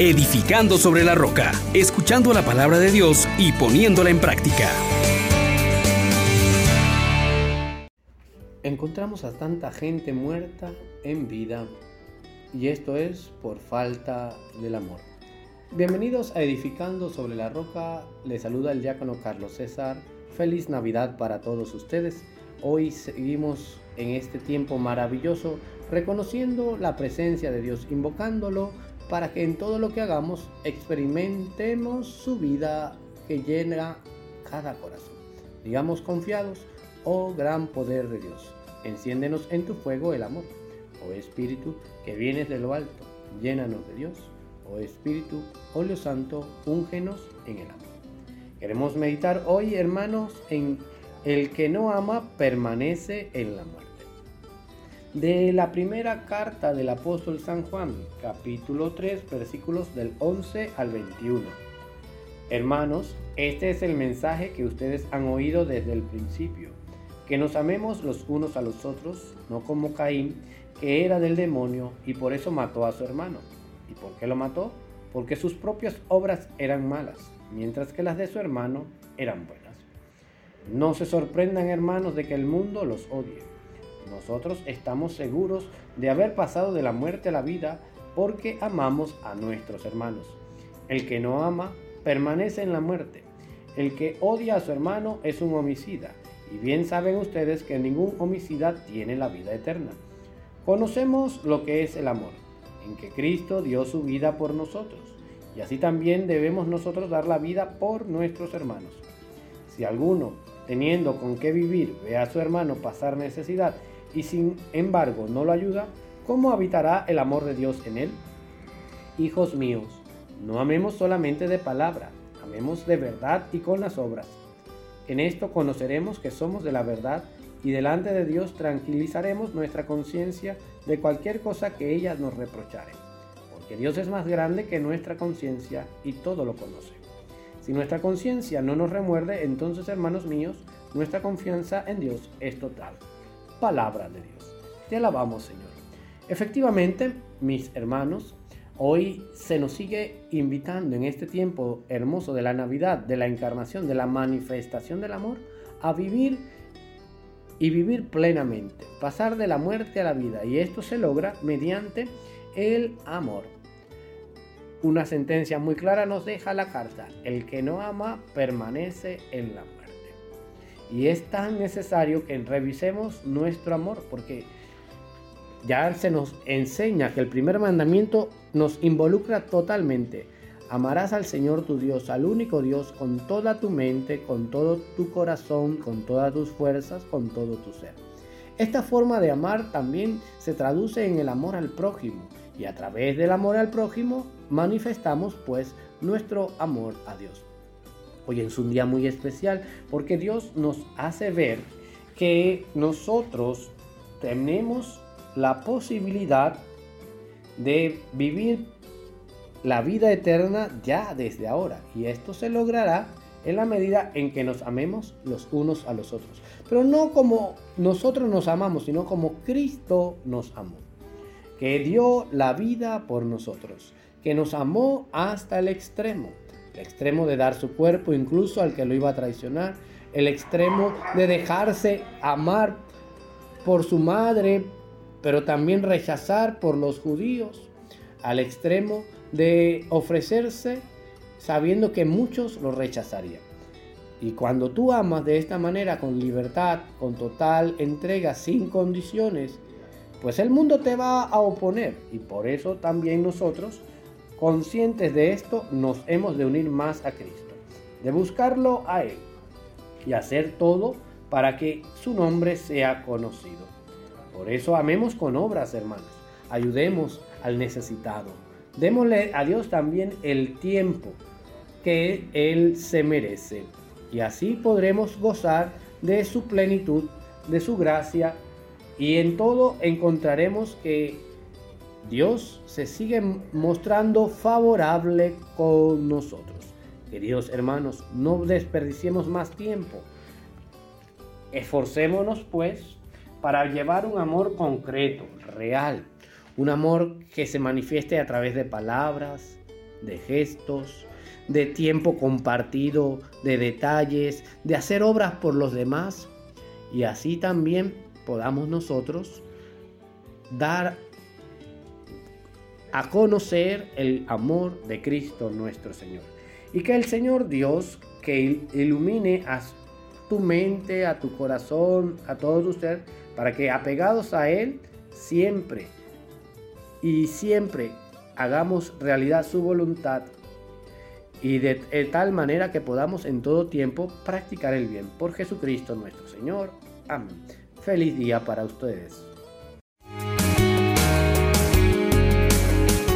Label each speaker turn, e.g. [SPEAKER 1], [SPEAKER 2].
[SPEAKER 1] edificando sobre la roca, escuchando la palabra de Dios y poniéndola en práctica.
[SPEAKER 2] Encontramos a tanta gente muerta en vida y esto es por falta del amor. Bienvenidos a Edificando sobre la Roca, les saluda el diácono Carlos César. Feliz Navidad para todos ustedes. Hoy seguimos en este tiempo maravilloso reconociendo la presencia de Dios, invocándolo para que en todo lo que hagamos experimentemos su vida que llena cada corazón. Digamos confiados, oh gran poder de Dios, enciéndenos en tu fuego el amor. Oh Espíritu, que vienes de lo alto, llénanos de Dios. Oh Espíritu, óleo santo, úngenos en el amor. Queremos meditar hoy, hermanos, en el que no ama permanece en la muerte de la primera carta del apóstol San Juan, capítulo 3, versículos del 11 al 21. Hermanos, este es el mensaje que ustedes han oído desde el principio, que nos amemos los unos a los otros, no como Caín, que era del demonio y por eso mató a su hermano. ¿Y por qué lo mató? Porque sus propias obras eran malas, mientras que las de su hermano eran buenas. No se sorprendan, hermanos, de que el mundo los odie nosotros estamos seguros de haber pasado de la muerte a la vida porque amamos a nuestros hermanos. El que no ama permanece en la muerte. El que odia a su hermano es un homicida. Y bien saben ustedes que ningún homicida tiene la vida eterna. Conocemos lo que es el amor, en que Cristo dio su vida por nosotros. Y así también debemos nosotros dar la vida por nuestros hermanos. Si alguno, teniendo con qué vivir, ve a su hermano pasar necesidad y sin embargo no lo ayuda, ¿cómo habitará el amor de Dios en él? Hijos míos, no amemos solamente de palabra, amemos de verdad y con las obras. En esto conoceremos que somos de la verdad y delante de Dios tranquilizaremos nuestra conciencia de cualquier cosa que ella nos reprochare, porque Dios es más grande que nuestra conciencia y todo lo conoce. Si nuestra conciencia no nos remuerde, entonces, hermanos míos, nuestra confianza en Dios es total palabra de Dios. Te alabamos, Señor. Efectivamente, mis hermanos, hoy se nos sigue invitando en este tiempo hermoso de la Navidad, de la encarnación, de la manifestación del amor, a vivir y vivir plenamente, pasar de la muerte a la vida. Y esto se logra mediante el amor. Una sentencia muy clara nos deja la carta. El que no ama permanece en la muerte. Y es tan necesario que revisemos nuestro amor, porque ya se nos enseña que el primer mandamiento nos involucra totalmente. Amarás al Señor tu Dios, al único Dios, con toda tu mente, con todo tu corazón, con todas tus fuerzas, con todo tu ser. Esta forma de amar también se traduce en el amor al prójimo y a través del amor al prójimo manifestamos pues nuestro amor a Dios. Hoy es un día muy especial porque Dios nos hace ver que nosotros tenemos la posibilidad de vivir la vida eterna ya desde ahora. Y esto se logrará en la medida en que nos amemos los unos a los otros. Pero no como nosotros nos amamos, sino como Cristo nos amó. Que dio la vida por nosotros. Que nos amó hasta el extremo el extremo de dar su cuerpo incluso al que lo iba a traicionar, el extremo de dejarse amar por su madre, pero también rechazar por los judíos, al extremo de ofrecerse sabiendo que muchos lo rechazarían. Y cuando tú amas de esta manera, con libertad, con total entrega, sin condiciones, pues el mundo te va a oponer. Y por eso también nosotros Conscientes de esto, nos hemos de unir más a Cristo, de buscarlo a Él y hacer todo para que su nombre sea conocido. Por eso amemos con obras, hermanos. Ayudemos al necesitado. Démosle a Dios también el tiempo que Él se merece. Y así podremos gozar de su plenitud, de su gracia. Y en todo encontraremos que Dios se sigue mostrando favorable con nosotros. Queridos hermanos, no desperdiciemos más tiempo. Esforcémonos pues para llevar un amor concreto, real, un amor que se manifieste a través de palabras, de gestos, de tiempo compartido, de detalles, de hacer obras por los demás y así también podamos nosotros dar a conocer el amor de Cristo nuestro Señor. Y que el Señor Dios, que ilumine a tu mente, a tu corazón, a todos ustedes, para que apegados a Él, siempre y siempre hagamos realidad su voluntad y de, tal manera que podamos en todo tiempo practicar el bien. Por Jesucristo nuestro Señor. Amén. Feliz día para ustedes.